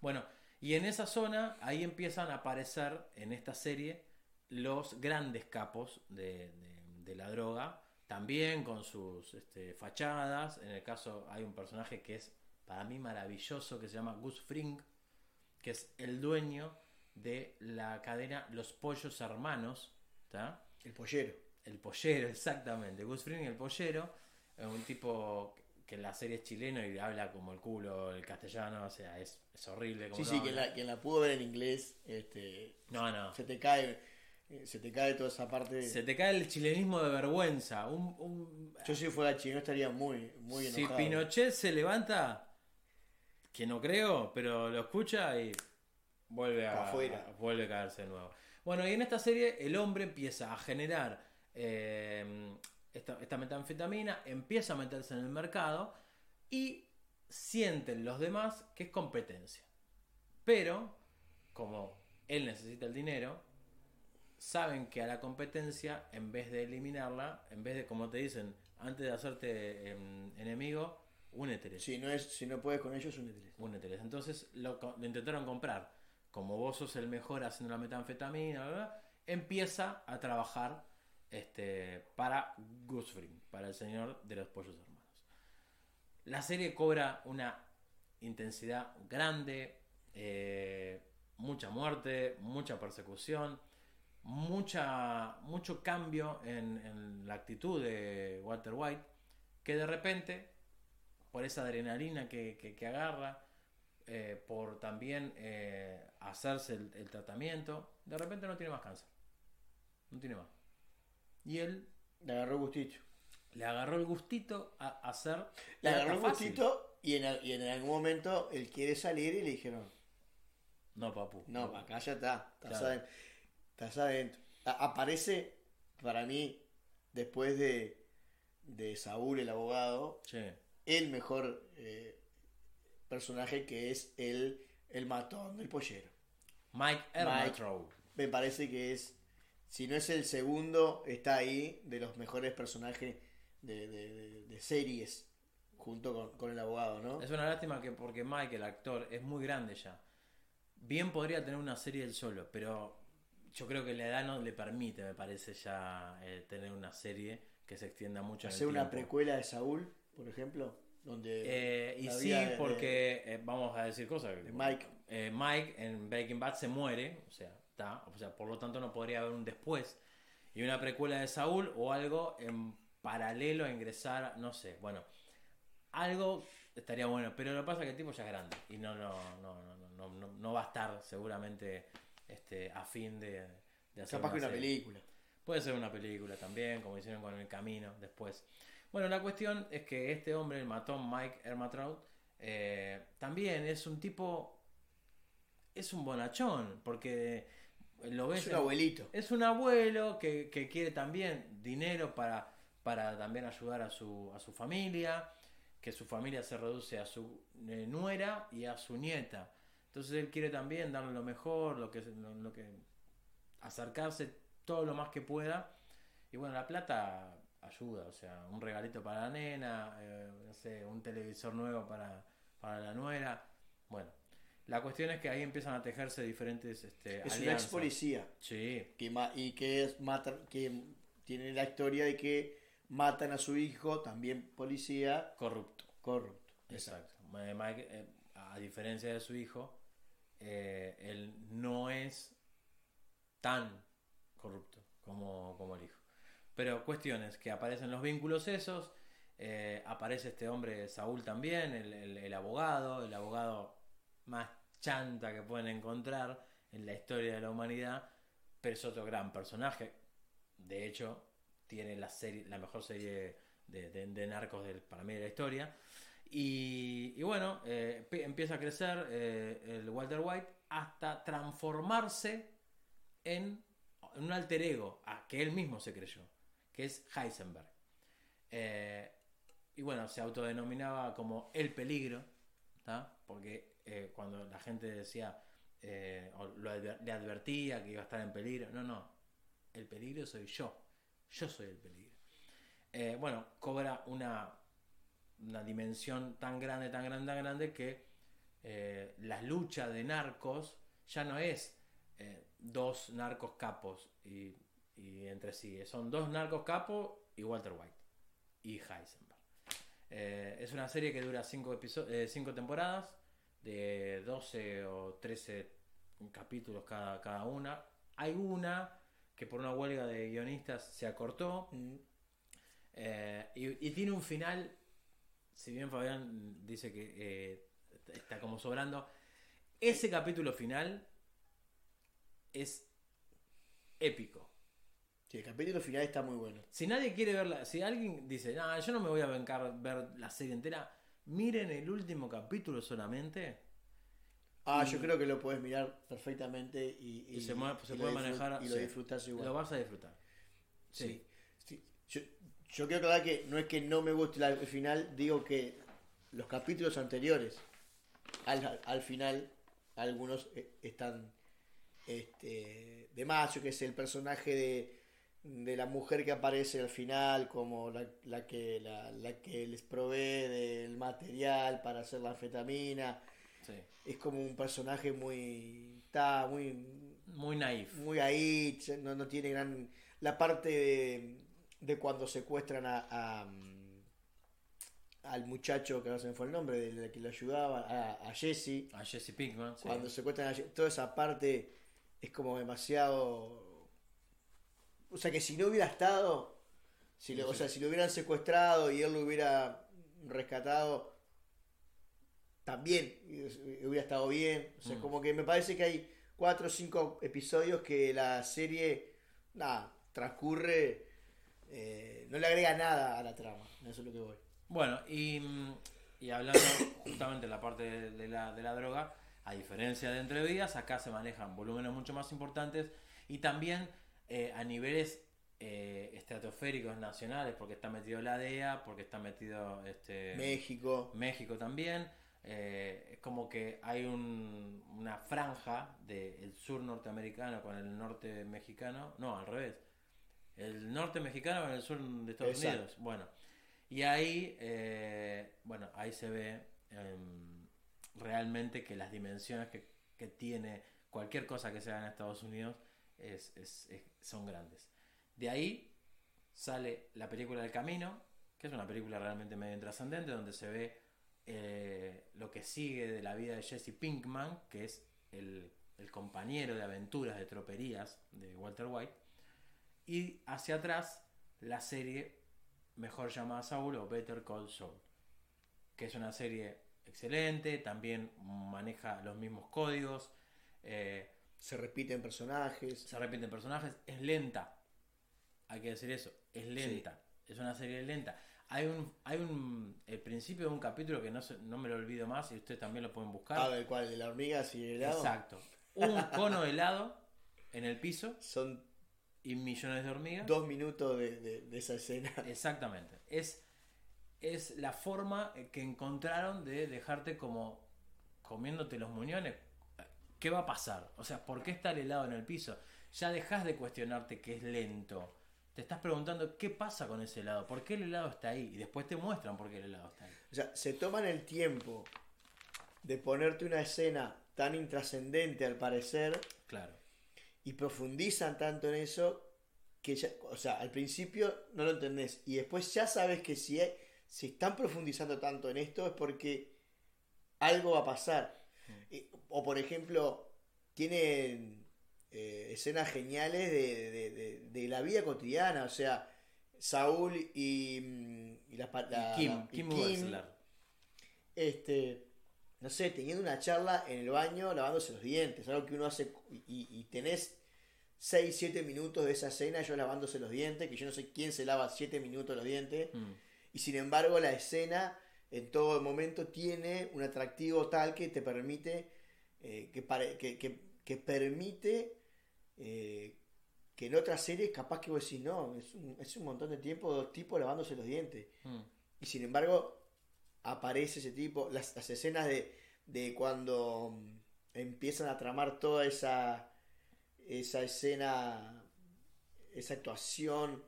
Bueno, y en esa zona, ahí empiezan a aparecer en esta serie los grandes capos de, de- de la droga, también con sus este, fachadas. En el caso hay un personaje que es para mí maravilloso, que se llama Gus Fring, que es el dueño de la cadena Los Pollos Hermanos, ¿tá? El pollero. El pollero, exactamente. Gus Fring, el pollero, es un tipo que en la serie es chileno y habla como el culo el castellano, o sea, es, es horrible. Como Sí, sí, quien habla. la, quien la pudo ver en inglés, este, No, no. se te cae, eh, se te cae toda esa parte. Se te cae el chilenismo de vergüenza. Un, un- Yo si fuera chino estaría muy, muy si enojado. Pinochet se levanta, que no creo, pero lo escucha y vuelve a, afuera. a- vuelve a caerse de nuevo. Bueno, y en esta serie el hombre empieza a generar eh, esta, esta metanfetamina, empieza a meterse en el mercado y sienten los demás que es competencia. Pero, como él necesita el dinero, saben que a la competencia, en vez de eliminarla, en vez de, como te dicen, antes de hacerte em, enemigo, úneteles. Si no, es, si no puedes con ellos, úneteles. Úneteles. Entonces lo, intentaron comprar. Como vos sos el mejor haciendo la metanfetamina, bla, bla, empieza a trabajar este, para Gus Fring, para el señor de los pollos hermanos. La serie cobra una intensidad grande, eh, mucha muerte, mucha persecución, mucha, mucho cambio en, en la actitud de Walter White, que de repente, por esa adrenalina que, que- que agarra, eh, por también eh, hacerse el, el tratamiento, de repente no tiene más cáncer. No tiene más. Y él Le agarró gustito. le agarró el gustito a hacer... Le agarró el fácil. gustito y en, y en algún momento él quiere salir y le dijeron, No, papu. no, acá ya está, estás, Claro. adentro. Estás adentro. Aparece, para mí, después de, de Saúl el abogado, Sí. el mejor eh, personaje que es el, el matón del pollero. Mike Ermatrow. Me parece que es, si no es el segundo, está ahí de los mejores personajes de, de- de- de series junto con, con el abogado, ¿no? Es una lástima que porque Mike, el actor, es muy grande ya. Bien podría tener una serie él solo, pero yo creo que la edad no le permite, me parece, ya eh, tener una serie que se extienda mucho en el Hacer una tiempo. precuela de Saúl, por ejemplo, donde Eh, y sí, porque eh, vamos a decir cosas. Mike. Mike en Breaking Bad se muere, o sea, está, o sea, por lo tanto no podría haber un después y una precuela de Saúl o algo en paralelo a ingresar, no sé, bueno, algo estaría bueno, pero lo que pasa es que el tipo ya es grande y no no no no no, no, no- va a estar seguramente este a fin de, de hacer capaz que una serie. película. Puede ser una película también, como hicieron con El Camino después. Bueno, la cuestión es que este hombre, el matón Mike Ermatrout, eh, también es un tipo. Es un bonachón, porque lo ves. Es un en- abuelito. es un abuelo que, que quiere también dinero para, para también ayudar a su, a su familia, que su familia se reduce a su eh, nuera y a su nieta. Entonces él quiere también darle lo mejor, lo que, lo, lo que acercarse todo lo más que pueda. Y bueno, la plata ayuda, o sea, un regalito para la nena, eh, no sé, un televisor nuevo para, para la nuera. Bueno, la cuestión es que ahí empiezan a tejerse diferentes este, Es un ex alianzas. policía Sí, que ma- y que es mata, que tiene la historia de que matan a su hijo, también policía, corrupto. corrupto. Exacto. Mike, eh, a diferencia de su hijo, eh, él no es tan corrupto como, como el hijo. Pero cuestiones que aparecen los vínculos esos, eh, aparece este hombre Saúl también, el, el- el abogado, el abogado más chanta que pueden encontrar en la historia de la humanidad, pero es otro gran personaje. De hecho, tiene la serie, la mejor serie de, narcos del, para mí de la historia. Y, bueno, eh, empieza a crecer eh, el Walter White hasta transformarse en, un alter ego a que él mismo se creyó, que es Heisenberg. Eh, y bueno, se autodenominaba como el peligro, porque eh, cuando la gente decía, eh, o lo adver- le advertía que iba a estar en peligro, no, no, el peligro soy yo, yo soy el peligro. Eh, bueno, cobra una, una dimensión tan grande, tan grande, tan grande que eh, la lucha de narcos ya no es eh, dos narcos capos y, y entre sí, son dos narcos capos y Walter White y Heisenberg. Eh, es una serie que dura cinco, eh, cinco temporadas de 12 o 13 capítulos cada, cada una. Hay una que por una huelga de guionistas se acortó Mm. eh, y, y tiene un final, si bien Fabián dice que eh, está como sobrando, ese capítulo final es épico. Sí, el capítulo final está muy bueno. Si nadie quiere verla, si alguien dice, no, yo no me voy a bancar ver la serie entera, miren el último capítulo solamente. Ah, Y- yo creo que lo puedes mirar perfectamente y, Y se puede manejar, Y lo sí. disfrutas igual. Lo vas a disfrutar. Sí. sí. Yo, yo quiero aclarar que no es que no me guste el final, digo que los capítulos anteriores al, al final, algunos eh, están este, de Macho, que es el personaje de, de la mujer que aparece al final como la, la que, la, la que les provee del material para hacer la anfetamina. Sí. Es como un personaje muy... Está muy... Muy naif. Muy ahí, no, no tiene gran... La parte de, de cuando secuestran a, a, mm, al muchacho, que no se me fue el nombre, del que lo ayudaba, a, a Jesse. A Jesse Pinkman. sí. Cuando secuestran a Jesse, toda esa parte es como demasiado... O sea que si no hubiera estado, si lo- o sea, si lo hubieran secuestrado y él lo hubiera rescatado, también hubiera estado bien. O sea, Mm. como que me parece que hay cuatro o cinco episodios que la serie, nada, transcurre, eh, no le agrega nada a la trama. Eso es lo que voy. Bueno, y, y hablando justamente de la parte de, la, de la droga, a diferencia de Entre Vidas, acá se manejan volúmenes mucho más importantes y también eh, a niveles eh, estratosféricos nacionales, porque está metido la DEA, porque está metido este, México. México también. eh, es como que hay un- una franja del sur norteamericano con el norte mexicano. No, al revés. El norte mexicano con el sur de Estados Exacto. Unidos. Bueno, y ahí, eh, bueno, ahí se ve em, realmente que las dimensiones que, que tiene cualquier cosa que se haga en Estados Unidos es, son grandes. De ahí sale la película El Camino, que es una película realmente medio intrascendente, donde se ve eh, lo que sigue de la vida de Jesse Pinkman, que es el, el compañero de aventuras, de troperías de Walter White, y hacia atrás la serie mejor llamada Saul o Better Call Saul, que es una serie excelente, también maneja los mismos códigos, eh, Se repiten personajes. se repiten personajes, es lenta. Hay que decir eso, es lenta. Es una serie lenta. Hay un, hay un, el principio de un capítulo que no, se- no me lo olvido más y ustedes también lo pueden buscar. Ah, del cual, de la hormiga y el helado. Exacto. Un cono de helado en el piso Son y millones de hormigas. dos minutos de, de- de esa escena. Exactamente. Es, es la forma que encontraron de dejarte como comiéndote los muñones. ¿Qué va a pasar? O sea, ¿por qué está el helado en el piso? Ya dejas de cuestionarte que es lento. Te estás preguntando qué pasa con ese helado, por qué el helado está ahí. Y después te muestran por qué el helado está ahí. O sea, se toman el tiempo de ponerte una escena tan intrascendente al parecer Claro. y profundizan tanto en eso que ya, o sea, al principio no lo entendés y después ya sabes que si, hay- si están profundizando tanto en esto es porque algo va a pasar. Y- o por ejemplo, tienen eh, escenas geniales de, de- de- de la vida cotidiana, o sea, Saúl y, mm, y la, la- Y Kim, y Kim, Kim, este, no sé, teniendo una charla en el baño lavándose los dientes, algo que uno hace y, y tenés 6, 7 minutos de esa escena yo lavándose los dientes, que yo no sé quién se lava 7 minutos los dientes, Mm. y sin embargo la escena en todo momento tiene un atractivo tal que te permite, eh, que, pare- que, que- que permite eh, que en otras series capaz que vos decís, no, es un, es un montón de tiempo dos tipos lavándose los dientes. Mm. Y sin embargo, aparece ese tipo, las, las escenas de, de cuando mm, empiezan a tramar toda esa, esa escena, esa actuación,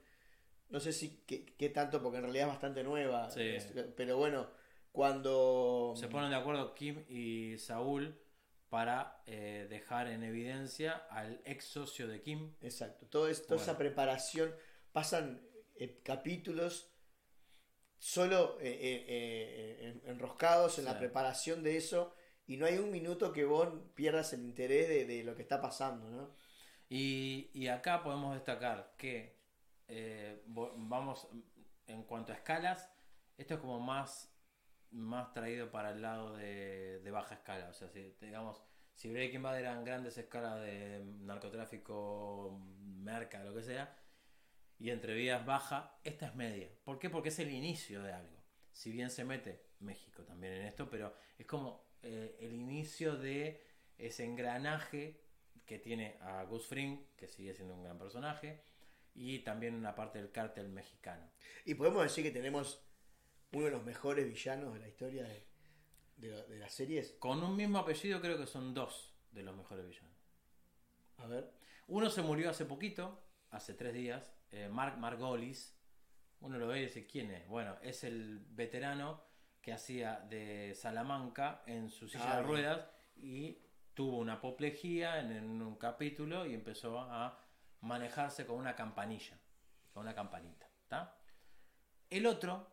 no sé si qué, tanto, porque en realidad es bastante nueva, Sí. pero bueno, cuando... Se ponen de acuerdo Kim y Saúl para eh, dejar en evidencia al ex socio de Kim. Exacto, todo toda esa preparación, pasan eh, capítulos solo eh, en- enroscados en la preparación de eso y no hay un minuto que vos pierdas el interés de, de lo que está pasando, ¿no? Y, y acá podemos destacar que vamos en cuanto a escalas, esto es como más, más traído para el lado de, de baja escala. O sea, si, digamos, si Breaking Bad eran grandes escalas de narcotráfico, merca, lo que sea, y entre vías baja, esta es media. ¿Por qué? Porque es el inicio de algo. Si bien se mete México también en esto, pero es como eh, el inicio de ese engranaje que tiene a Gus Fring, que sigue siendo un gran personaje, y también una parte del cártel mexicano. Y podemos decir que tenemos uno de los mejores villanos de la historia de, de, de las series. Con un mismo apellido creo que son dos de los mejores villanos. A ver. Uno se murió hace poquito, hace tres días, eh, Mark Margolis. Uno lo ve y dice, ¿quién es? Bueno, es el veterano que hacía de Salamanca en su silla Ah, de bien. ruedas y tuvo una apoplejía en, en un capítulo y empezó a manejarse con una campanilla, con una campanita. ¿tá? El otro,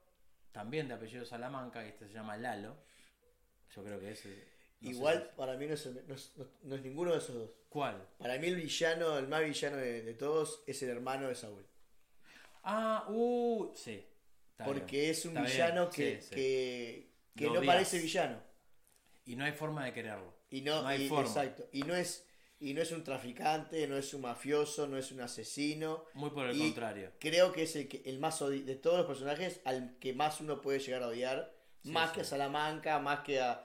también de apellido Salamanca, y este se llama Lalo. Yo creo que ese. no Igual para mí no es, no es- no- es ninguno de esos dos. ¿Cuál? Para mí el villano, el más villano de, de todos, es el hermano de Saúl. Ah, uh, sí. Porque bien, es un villano que, sí, sí. que, no parece villano. Y no hay forma de quererlo. Y no, hay y- forma. exacto. Y no es, y no es un traficante, no es un mafioso, no es un asesino. Muy por el Y contrario. Creo que es el, que, el más odi- de todos los personajes al que más uno puede llegar a odiar. Sí, más sí. que a Salamanca, más que a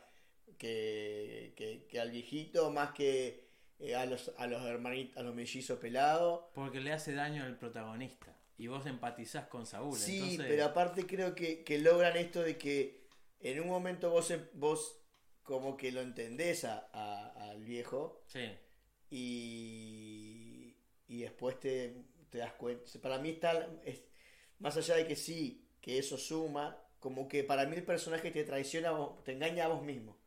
que, que- que al viejito, más que eh, a los a los hermanitos, a los mellizos pelados. Porque le hace daño al protagonista. Y vos empatizás con Saúl. Sí, entonces, pero aparte creo que, que logran esto de que en un momento vos, em- vos como que lo entendés a- a- al viejo Sí, y, y después te, te das cuenta. Para mí está, es, más allá de que sí, que eso suma, como que para mí el personaje te traiciona, te engaña a vos mismo.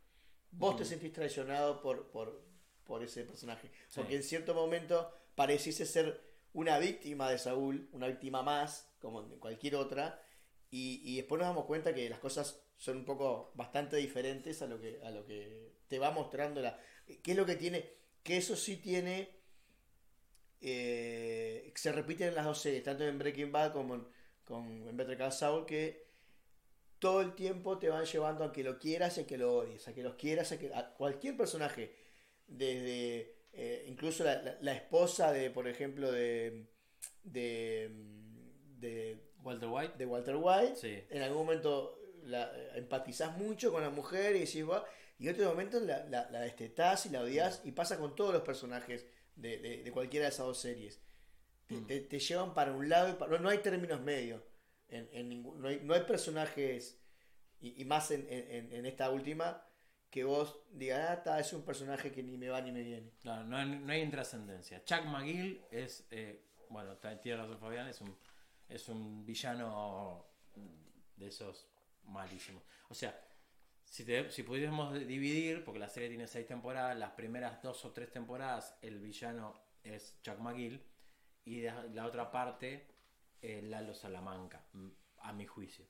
Vos te sentís traicionado por, por, por ese personaje. Sí. Porque en cierto momento pareciese ser una víctima de Saúl, una víctima más, como cualquier otra, y, y después nos damos cuenta que las cosas son un poco bastante diferentes a lo que, a lo que te va mostrando la... ¿Qué es lo que tiene? Que eso sí tiene... eh, se repiten en las dos series, tanto en Breaking Bad como en, con, en Better Call Saul, que todo el tiempo te van llevando a que lo quieras y a que lo odies, a que los quieras, a que a cualquier personaje, desde eh, incluso la, la- la esposa de, por ejemplo, de, de, de, Walter White. de Walter White, Sí. en algún momento la, empatizás mucho con la mujer y decís, "Buah", y en otro momento la, la, la destetás y la odias, y pasa con todos los personajes de, de- de cualquiera de esas dos series. Te, Mm. te- te llevan para un lado y para no, no hay términos medios. En, en ningún- no, hay, no hay personajes, y, y más en, en- en esta última, que vos digas, ah, ta, es un personaje que ni me va ni me viene. No, no, hay- no hay intrascendencia. Chuck McGill es, eh, bueno, tiene razón Fabián, es un, es un villano de esos malísimos. O sea, si, te- si pudiésemos dividir, porque la serie tiene seis temporadas, las primeras dos o tres temporadas el villano es Chuck McGill y la, la otra parte eh, Lalo Salamanca, a mi juicio.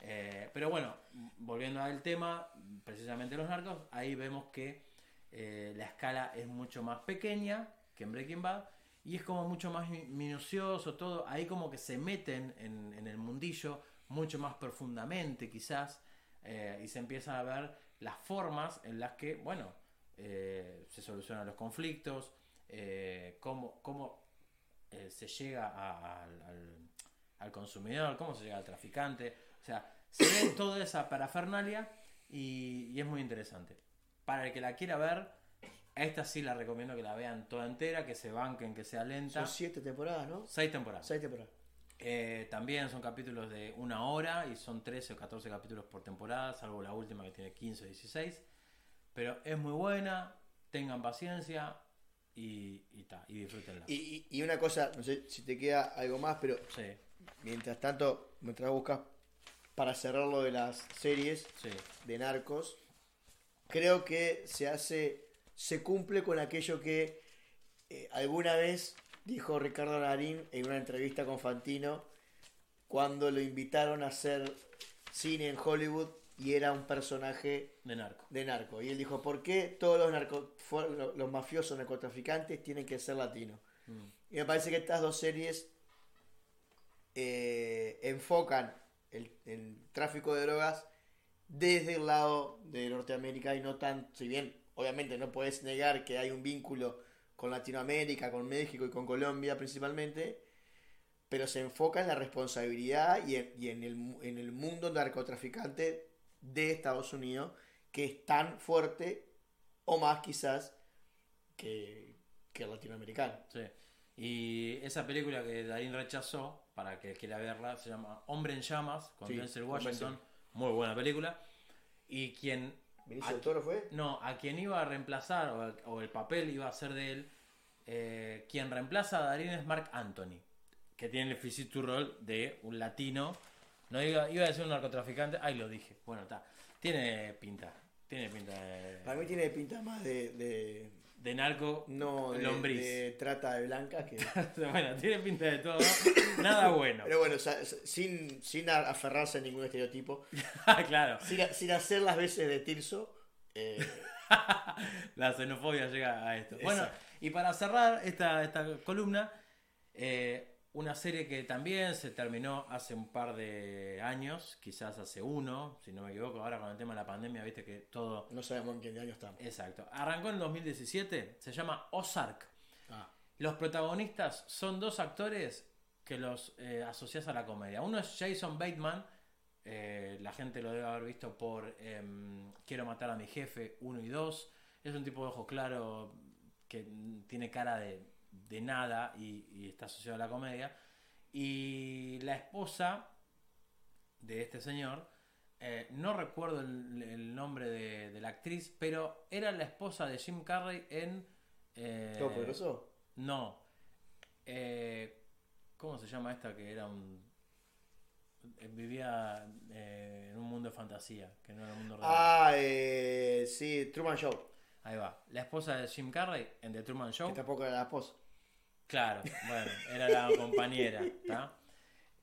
Eh, pero bueno, volviendo al tema, precisamente los narcos, ahí vemos que eh, la escala es mucho más pequeña que en Breaking Bad y es como mucho más mi- minucioso todo. Ahí como que se meten en, en el mundillo mucho más profundamente quizás eh, y se empiezan a ver las formas en las que, bueno, eh, se solucionan los conflictos, eh, cómo, cómo eh, se llega a- al- al consumidor, cómo se llega al traficante. O sea, se ve toda esa parafernalia y, y es muy interesante. Para el que la quiera ver, esta sí la recomiendo que la vean toda entera, que se banquen, que sea lenta. Son siete temporadas, ¿no? Seis temporadas. Seis temporadas. Eh, también son capítulos de una hora y son 13 o 14 capítulos por temporada, salvo la última que tiene 15 o 16. Pero es muy buena, tengan paciencia y, y, ta, y disfrútenla. Y, una cosa, no sé si te queda algo más, pero Sí, mientras tanto, mientras buscas para cerrar lo de las series sí, de narcos, creo que se hace, se cumple con aquello que eh, alguna vez dijo Ricardo Narín en una entrevista con Fantino cuando lo invitaron a hacer cine en Hollywood y era un personaje de narco. de narco. Y él dijo, ¿por qué todos los, narco, los mafiosos narcotraficantes tienen que ser latinos? Mm. Y me parece que estas dos series eh, enfocan el, el tráfico de drogas desde el lado de Norteamérica y no tan, si bien obviamente no puedes negar que hay un vínculo con Latinoamérica, con México y con Colombia principalmente, pero se enfoca en la responsabilidad y en, y en el, en el mundo narcotraficante de Estados Unidos, que es tan fuerte o más quizás que, que el latinoamericano. Sí. Y esa película que Darín rechazó, para que quiera verla, se llama Hombre en Llamas, con Sí, Denzel Washington. Muy buena película. Y quien ¿Benicio del Toro fue? No, a quien iba a reemplazar o, o el papel iba a ser de él Eh, quien reemplaza a Darín es Mark Anthony, que tiene el physique rol de un latino. No iba, iba a decir un narcotraficante, ahí lo dije. Bueno, está. Tiene pinta. Tiene pinta de, Para mí tiene pinta más de. de de narco no, de, lombriz. de trata de blancas que. bueno, tiene pinta de todo. Nada bueno. Pero bueno, sin, sin aferrarse a ningún estereotipo, claro. sin, sin hacer las veces de Tirso, eh, La xenofobia llega a esto. Bueno, y para cerrar esta, esta columna, eh, una serie que también se terminó hace un par de años, quizás hace uno, si no me equivoco, ahora con el tema de la pandemia, viste que todo... no sabemos en qué año estamos. Exacto. Arrancó en 2017, se llama Ozark. Ah, Los protagonistas son dos actores que los eh, asocias a la comedia. Uno es Jason Bateman, eh, la gente lo debe haber visto por em, Quiero matar a mi jefe 1 y 2. Es un tipo de ojos claros que tiene cara de, de nada y, y está asociado a la comedia. Y la esposa de este señor, eh, no recuerdo el, el nombre de, de la actriz, pero era la esposa de Jim Carrey en... eh, ¿Todo poderoso? no. Eh, ¿Cómo se llama esta que era un... eh, Vivía en un mundo de fantasía, que no era un mundo real. Ah, eh, sí, Truman Show. Ahí va. La esposa de Jim Carrey en The Truman Show. Que tampoco era la esposa. Claro, bueno, era la compañera.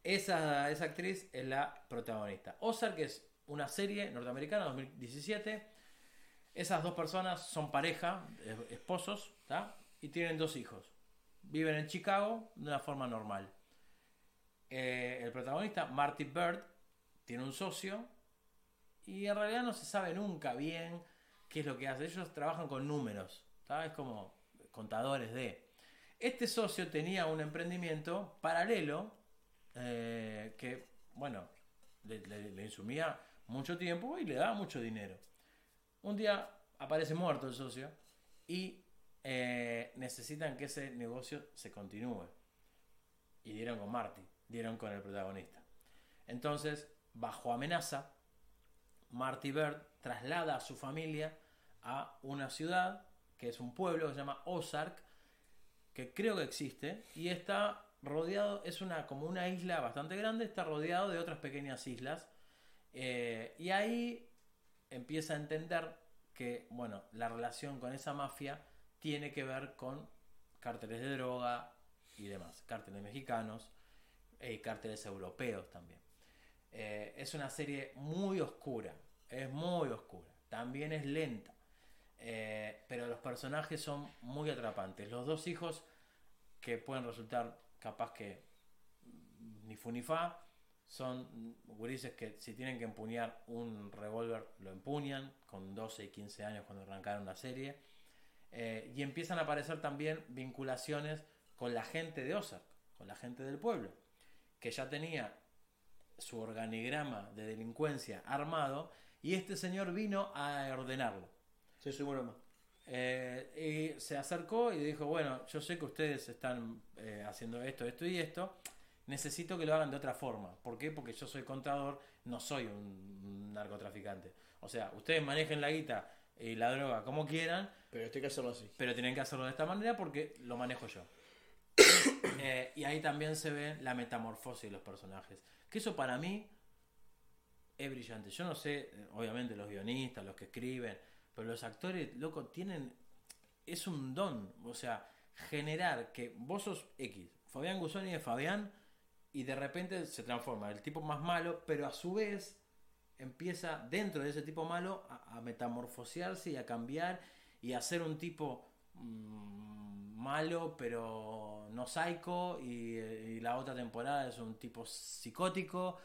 Esa, esa actriz es la protagonista. Ozark es una serie norteamericana 2017. Esas dos personas son pareja, esposos, ¿tá? y tienen dos hijos. Viven en Chicago de una forma normal. Eh, el protagonista, Marty Bird, tiene un socio y en realidad no se sabe nunca bien qué es lo que hace. Ellos trabajan con números, ¿tá? es como contadores de... Este socio tenía un emprendimiento paralelo eh, que, bueno, le, le- insumía mucho tiempo y le daba mucho dinero. Un día aparece muerto el socio y eh, necesitan que ese negocio se continúe. Y dieron con Marty, dieron con el protagonista. Entonces, bajo amenaza, Marty Bird traslada a su familia a una ciudad que es un pueblo que se llama Ozark, que creo que existe y está rodeado, es una como una isla bastante grande, está rodeado de otras pequeñas islas eh, y ahí empieza a entender que bueno la relación con esa mafia tiene que ver con cárteles de droga y demás, cárteles mexicanos y cárteles europeos también. Eh, es una serie muy oscura, es muy oscura, también es lenta. Eh, pero los personajes son muy atrapantes. Los dos hijos que pueden resultar capaz que ni fu ni fa son gurises que si tienen que empuñar un revólver lo empuñan con 12 y 15 años cuando arrancaron la serie. Eh, y empiezan a aparecer también vinculaciones con la gente de Ozark, con la gente del pueblo, que ya tenía su organigrama de delincuencia armado y este señor vino a ordenarlo. Sí, soy bueno. Eh, y se acercó y dijo, bueno, yo sé que ustedes están eh, haciendo esto, esto y esto, necesito que lo hagan de otra forma. ¿Por qué? Porque yo soy contador, no soy un narcotraficante. O sea, ustedes manejen la guita y la droga como quieran, Pero hay que hacerlo así. pero tienen que hacerlo de esta manera porque lo manejo yo. Eh, y ahí también se ve la metamorfosis de los personajes. Que eso para mí es brillante. Yo no sé, eh, obviamente los guionistas, los que escriben, pero los actores, loco, tienen... Es un don. O sea, generar que vos sos X, Fabián Guzoni es Fabián, y de repente se transforma el tipo más malo, pero a su vez empieza dentro de ese tipo malo a, metamorfosearse y a cambiar y a ser un tipo mm, malo pero no psycho y la otra temporada es un tipo psicótico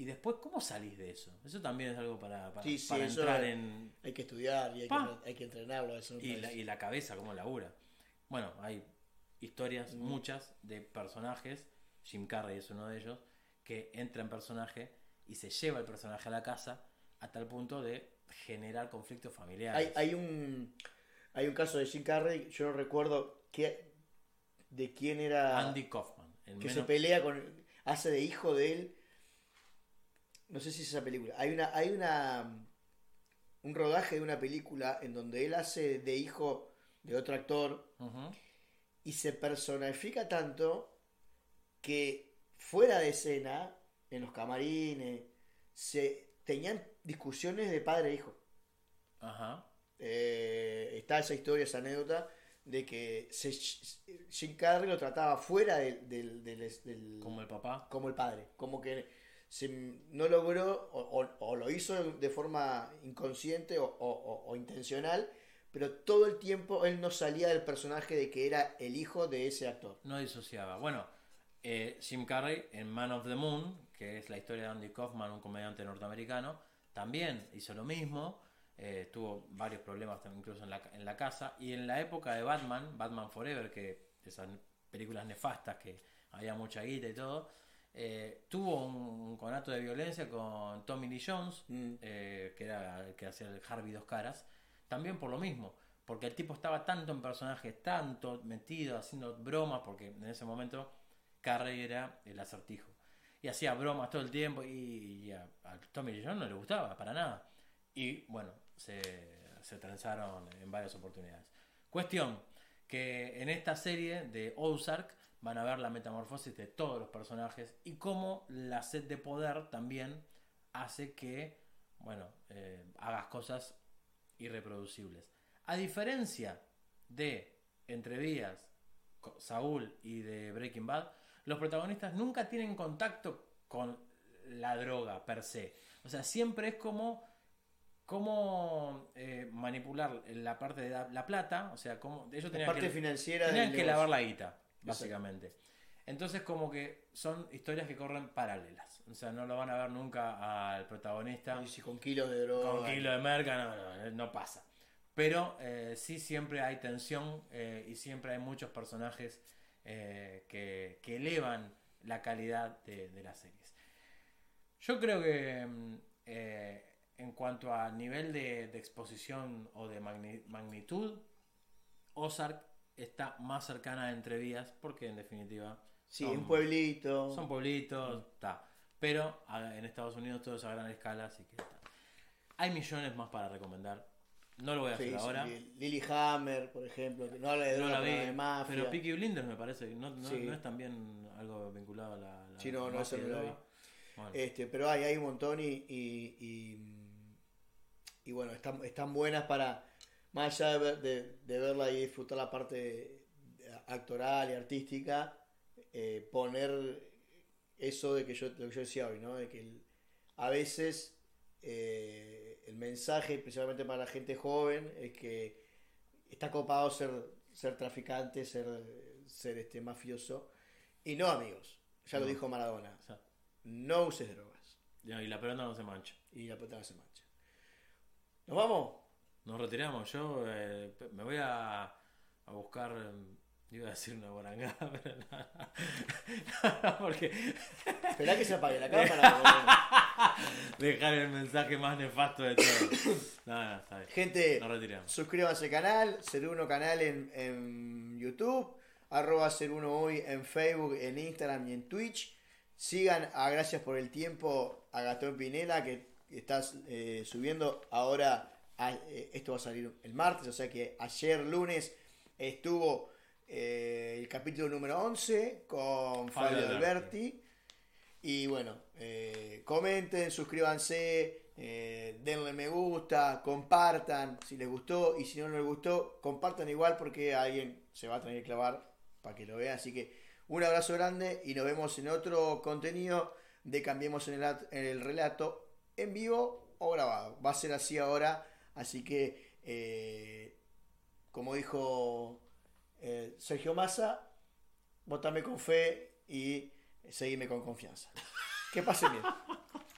y después cómo salís de eso eso también es algo para, para, Sí, sí, para entrar es- en Hay que estudiar y hay, que, hay que entrenarlo. Eso y la, y la cabeza cómo labura bueno hay historias muchas de personajes Jim Carrey es uno de ellos que entra en personaje y se lleva el personaje a la casa a tal punto de generar conflictos familiares Hay, hay un hay un caso de Jim Carrey, yo no recuerdo qué, de quién era Andy Kaufman el que se pelea con hace de hijo de él. No sé si es esa película. Hay una hay una un rodaje de una película en donde él hace de hijo de otro actor Ujú. y se personifica tanto que fuera de escena, en los camarines, se tenían discusiones de padre e hijo. Ajá. Eh, está esa historia, esa anécdota de que se, Jim Carrey lo trataba fuera del, del- del- del- Como el papá. como el padre, como que se, no logró o, o- lo hizo de forma inconsciente o, o- intencional, pero todo el tiempo él no salía del personaje de que era el hijo de ese actor. No disociaba. Bueno, eh, Jim Carrey en Man of the Moon, que es la historia de Andy Kaufman, un comediante norteamericano, también hizo lo mismo. eh, tuvo varios problemas incluso en la, en la casa. Y en la época de Batman, Batman Forever, que esas películas nefastas que había mucha guita y todo, eh, tuvo un, un conato de violencia con Tommy Lee Jones, Mm. eh, que era el que hacía el Harvey Dos Caras, también por lo mismo, porque el tipo estaba tanto en personaje, tanto metido, haciendo bromas, porque en ese momento Carrey era el acertijo. Y hacía bromas todo el tiempo y, y a, a Tommy Lee Jones no le gustaba para nada. Y bueno, se, se transaron en varias oportunidades. Cuestión, que en esta serie de Ozark van a ver la metamorfosis de todos los personajes y cómo la sed de poder también hace que, bueno, eh, hagas cosas irreproducibles. A diferencia de Entrevías, Co- Saúl y de Breaking Bad, los protagonistas nunca tienen contacto con la droga per se. O sea, siempre es como cómo eh, manipular la parte de la, la plata, o sea, cómo ellos La tenían parte que, financiera tenían que negocio. lavar la guita, básicamente. Entonces como que son historias que corren paralelas. O sea, no lo van a ver nunca al protagonista Y si con kilos de droga. con kilo de merca, no, no, no pasa. Pero eh, sí siempre hay tensión eh, y siempre hay muchos personajes eh, que, que elevan la calidad de, de las series. Yo creo que mm, en cuanto a nivel de, de exposición o de magni- magnitud, Ozark está más cercana a Entrevías porque en definitiva Sí, son- un pueblito. son pueblitos, está. Pero en Estados Unidos todo es a gran escala, así que está. Hay millones más para recomendar. No lo voy a hacer sí, ahora. Lily Hammer, por ejemplo, que no habla de No droga, la vi. de mafia. Pero Peaky Blinders me parece. No, no, Sí. no es también algo vinculado a la. la Sí, no, no, la droga? vi. Bueno, Este, pero hay, hay un montón y, y, y, y bueno, están, están buenas para, más allá de, ver- de- de verla y disfrutar la parte actoral y artística, eh, poner eso de que yo, lo que yo decía hoy, ¿no? De que el- a veces eh, el mensaje, principalmente para la gente joven, es que está copado ser, ser traficante, ser, ser este mafioso, y no amigos. Ya lo dijo Maradona. o sea, No uses drogas. y la pelota no se mancha. Y la pelota no se mancha. ¿Nos vamos? Nos retiramos. Yo eh, me voy a, a buscar. eh, Iba a decir una borangada, pero no, no, no, porque Esperá que se apague la cámara. dejar el mensaje más nefasto de todo. No, no, está bien. Gente, Nos retiramos. suscríbanse al canal. Ser Uno canal en, en YouTube. Arroba Ser Uno Hoy en Facebook, en Instagram y en Twitch. Sigan a Gracias por el Tiempo a Gastón Pinela que estás eh, subiendo ahora. A- eh, esto va a salir el martes, o sea que ayer lunes estuvo eh, el capítulo número 11 con Fabio Fabio Alberti. Y bueno, eh, comenten, suscríbanse, eh, denle me gusta, compartan si les gustó y si no les gustó, compartan igual porque alguien se va a tener que clavar para que lo vea. Así que un abrazo grande y nos vemos en otro contenido de Cambiemos en el, at- en el Relato en vivo o grabado. Va a ser así ahora, así que eh, como dijo eh, Sergio Massa, votame con fe y seguime con confianza. Que pase bien.